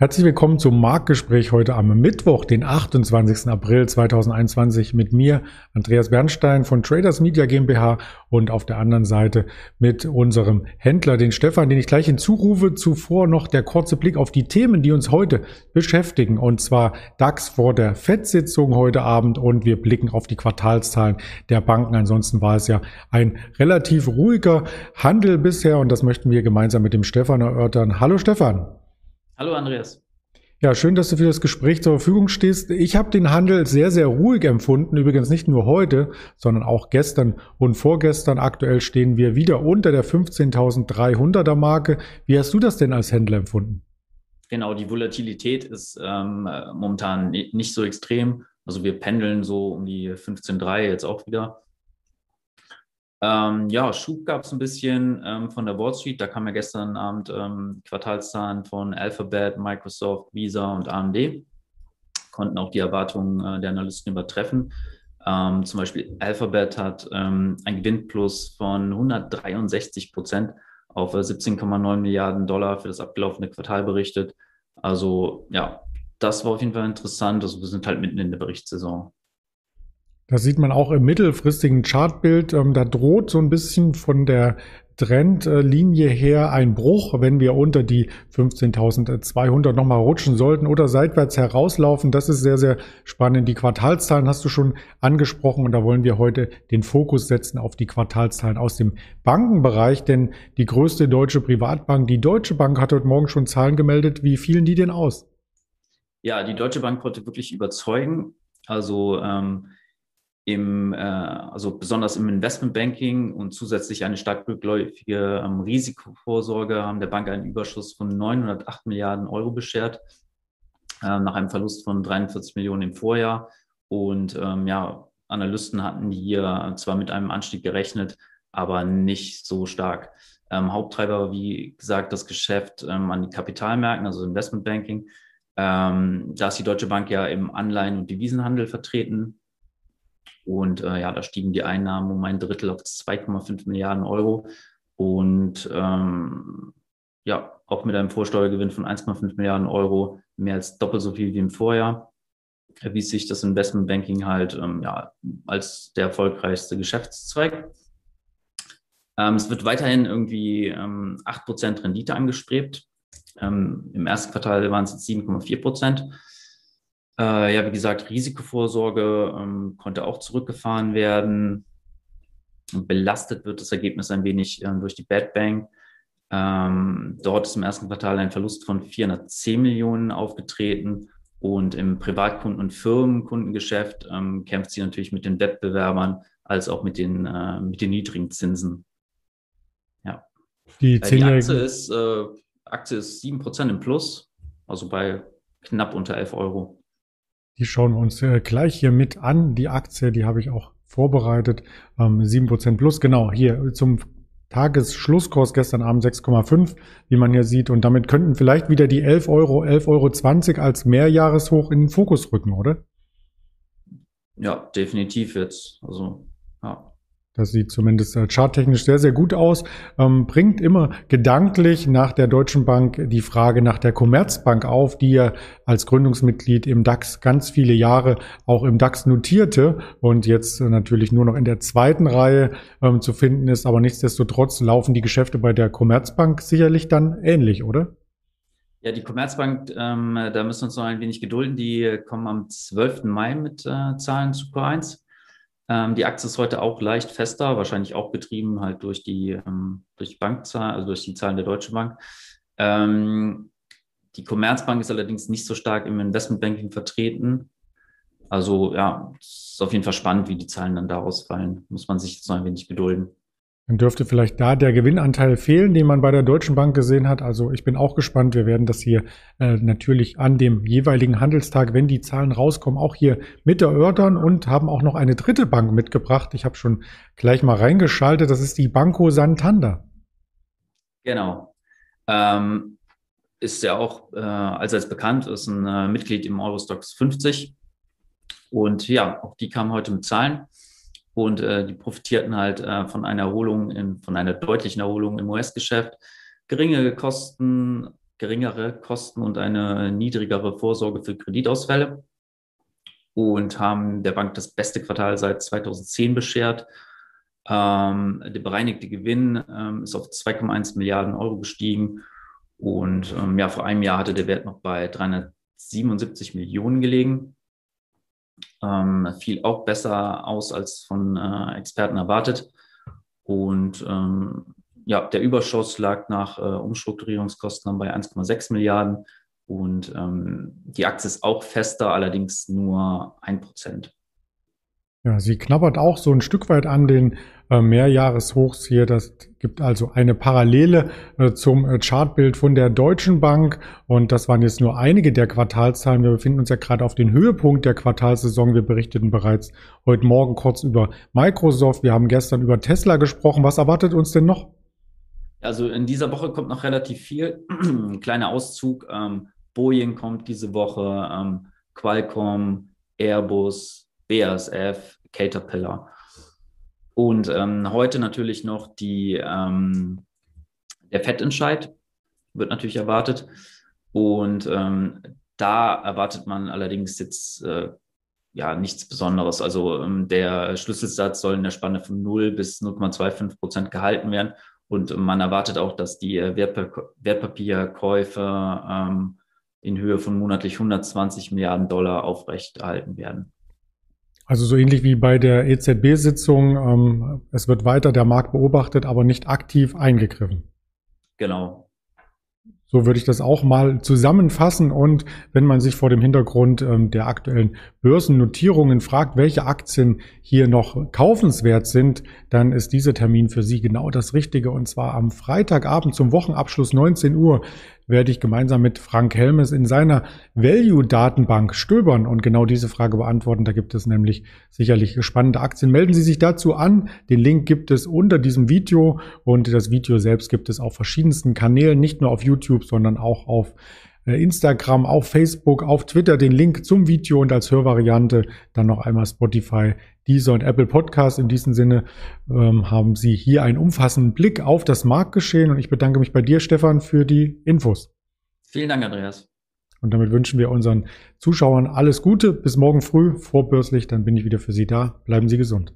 Herzlich willkommen zum Marktgespräch heute am Mittwoch, den 28. April 2021 mit mir, Andreas Bernstein von Traders Media GmbH und auf der anderen Seite mit unserem Händler, den Stefan, den ich gleich hinzurufe. Zuvor noch der kurze Blick auf die Themen, die uns heute beschäftigen und zwar DAX vor der FED-Sitzung heute Abend und wir blicken auf die Quartalszahlen der Banken. Ansonsten war es ja ein relativ ruhiger Handel bisher und das möchten wir gemeinsam mit dem Stefan erörtern. Hallo Stefan. Hallo Andreas. Ja, schön, dass du für das Gespräch zur Verfügung stehst. Ich habe den Handel sehr, sehr ruhig empfunden. Übrigens nicht nur heute, sondern auch gestern und vorgestern. Aktuell stehen wir wieder unter der 15.300er Marke. Wie hast du das denn als Händler empfunden? Genau, die Volatilität ist ähm, momentan nicht so extrem. Also wir pendeln so um die 15.3 jetzt auch wieder. Ähm, ja, Schub gab es ein bisschen ähm, von der Wall Street. Da kam ja gestern Abend ähm, Quartalszahlen von Alphabet, Microsoft, Visa und AMD. Konnten auch die Erwartungen äh, der Analysten übertreffen. Ähm, zum Beispiel Alphabet hat ähm, ein Gewinnplus von 163 Prozent auf 17,9 äh, Milliarden Dollar für das abgelaufene Quartal berichtet. Also ja, das war auf jeden Fall interessant. Also wir sind halt mitten in der Berichtssaison. Das sieht man auch im mittelfristigen Chartbild. Ähm, da droht so ein bisschen von der Trendlinie her ein Bruch, wenn wir unter die 15.200 nochmal rutschen sollten oder seitwärts herauslaufen. Das ist sehr, sehr spannend. Die Quartalszahlen hast du schon angesprochen und da wollen wir heute den Fokus setzen auf die Quartalszahlen aus dem Bankenbereich, denn die größte deutsche Privatbank, die Deutsche Bank, hat heute Morgen schon Zahlen gemeldet. Wie fielen die denn aus? Ja, die Deutsche Bank konnte wirklich überzeugen. Also ähm, im, äh, also besonders im Investmentbanking und zusätzlich eine stark rückläufige ähm, Risikovorsorge haben der Bank einen Überschuss von 908 Milliarden Euro beschert, äh, nach einem Verlust von 43 Millionen im Vorjahr. Und ähm, ja, Analysten hatten hier zwar mit einem Anstieg gerechnet, aber nicht so stark. Ähm, Haupttreiber, wie gesagt, das Geschäft ähm, an die Kapitalmärkten, also Investmentbanking. Ähm, da ist die Deutsche Bank ja im Anleihen- und Devisenhandel vertreten und äh, ja, da stiegen die Einnahmen um ein Drittel auf 2,5 Milliarden Euro. Und ähm, ja, auch mit einem Vorsteuergewinn von 1,5 Milliarden Euro, mehr als doppelt so viel wie im Vorjahr, erwies sich das Investmentbanking halt ähm, ja, als der erfolgreichste Geschäftszweig. Ähm, es wird weiterhin irgendwie ähm, 8% Rendite angestrebt. Ähm, Im ersten Quartal waren es 7,4%. Äh, ja, wie gesagt, Risikovorsorge ähm, konnte auch zurückgefahren werden. Belastet wird das Ergebnis ein wenig äh, durch die Bad Bank. Ähm, dort ist im ersten Quartal ein Verlust von 410 Millionen aufgetreten. Und im Privatkunden- und Firmenkundengeschäft ähm, kämpft sie natürlich mit den Wettbewerbern als auch mit den, äh, mit den niedrigen Zinsen. Ja. Die, äh, die Aktie ist, äh, Aktie ist 7% im Plus, also bei knapp unter 11 Euro. Die schauen wir uns äh, gleich hier mit an. Die Aktie, die habe ich auch vorbereitet. Ähm, 7% plus, genau, hier zum Tagesschlusskurs gestern Abend 6,5, wie man hier sieht. Und damit könnten vielleicht wieder die 11 Euro, 11,20 Euro als Mehrjahreshoch in den Fokus rücken, oder? Ja, definitiv jetzt. Also. Das sieht zumindest äh, charttechnisch sehr, sehr gut aus. Ähm, bringt immer gedanklich nach der Deutschen Bank die Frage nach der Commerzbank auf, die ja als Gründungsmitglied im DAX ganz viele Jahre auch im DAX notierte und jetzt äh, natürlich nur noch in der zweiten Reihe ähm, zu finden ist. Aber nichtsdestotrotz laufen die Geschäfte bei der Commerzbank sicherlich dann ähnlich, oder? Ja, die Commerzbank, ähm, da müssen wir uns noch ein wenig gedulden. Die kommen am 12. Mai mit äh, Zahlen zu Q1. Ähm, die Aktie ist heute auch leicht fester, wahrscheinlich auch getrieben halt durch die, ähm, durch die Bankzahlen, also durch die Zahlen der Deutschen Bank. Ähm, die Commerzbank ist allerdings nicht so stark im Investmentbanking vertreten. Also ja, es ist auf jeden Fall spannend, wie die Zahlen dann daraus fallen. Muss man sich jetzt noch ein wenig gedulden. Dann dürfte vielleicht da der Gewinnanteil fehlen, den man bei der Deutschen Bank gesehen hat. Also ich bin auch gespannt. Wir werden das hier äh, natürlich an dem jeweiligen Handelstag, wenn die Zahlen rauskommen, auch hier mit erörtern und haben auch noch eine dritte Bank mitgebracht. Ich habe schon gleich mal reingeschaltet. Das ist die Banco Santander. Genau. Ähm, ist ja auch äh, allseits bekannt, ist ein äh, Mitglied im Eurostox 50. Und ja, auch die kamen heute mit Zahlen und äh, die profitierten halt äh, von einer Erholung, in, von einer deutlichen Erholung im US-Geschäft. Geringe Kosten, geringere Kosten und eine niedrigere Vorsorge für Kreditausfälle und haben der Bank das beste Quartal seit 2010 beschert. Ähm, der bereinigte Gewinn ähm, ist auf 2,1 Milliarden Euro gestiegen und ähm, ja, vor einem Jahr hatte der Wert noch bei 377 Millionen gelegen. Ähm, fiel auch besser aus als von äh, Experten erwartet. Und ähm, ja, der Überschuss lag nach äh, Umstrukturierungskosten bei 1,6 Milliarden und ähm, die Aktie ist auch fester, allerdings nur ein Prozent. Ja, sie knabbert auch so ein Stück weit an den äh, Mehrjahreshochs hier. Das gibt also eine Parallele äh, zum äh, Chartbild von der Deutschen Bank. Und das waren jetzt nur einige der Quartalszahlen. Wir befinden uns ja gerade auf den Höhepunkt der Quartalsaison. Wir berichteten bereits heute Morgen kurz über Microsoft. Wir haben gestern über Tesla gesprochen. Was erwartet uns denn noch? Also in dieser Woche kommt noch relativ viel. Ein kleiner Auszug. Ähm, Boeing kommt diese Woche, ähm, Qualcomm, Airbus, BASF, Caterpillar. Und ähm, heute natürlich noch die, ähm, der Fettentscheid wird natürlich erwartet. Und ähm, da erwartet man allerdings jetzt äh, ja nichts Besonderes. Also ähm, der Schlüsselsatz soll in der Spanne von 0 bis 0,25 Prozent gehalten werden. Und man erwartet auch, dass die äh, Wertpa Wertpapierkäufe ähm, in Höhe von monatlich 120 Milliarden Dollar aufrechterhalten werden. Also so ähnlich wie bei der EZB-Sitzung, ähm, es wird weiter der Markt beobachtet, aber nicht aktiv eingegriffen. Genau, so würde ich das auch mal zusammenfassen. Und wenn man sich vor dem Hintergrund ähm, der aktuellen Börsennotierungen fragt, welche Aktien hier noch kaufenswert sind, dann ist dieser Termin für Sie genau das Richtige. Und zwar am Freitagabend zum Wochenabschluss 19 Uhr werde ich gemeinsam mit Frank Helmes in seiner Value-Datenbank stöbern und genau diese Frage beantworten. Da gibt es nämlich sicherlich spannende Aktien. Melden Sie sich dazu an. Den Link gibt es unter diesem Video und das Video selbst gibt es auf verschiedensten Kanälen, nicht nur auf YouTube, sondern auch auf äh, Instagram, auf Facebook, auf Twitter den Link zum Video und als Hörvariante dann noch einmal Spotify, Deezer und Apple Podcast. In diesem Sinne ähm, haben Sie hier einen umfassenden Blick auf das Marktgeschehen und ich bedanke mich bei dir, Stefan, für die Infos. Vielen Dank, Andreas. Und damit wünschen wir unseren Zuschauern alles Gute. Bis morgen früh vorbörslich, dann bin ich wieder für Sie da. Bleiben Sie gesund.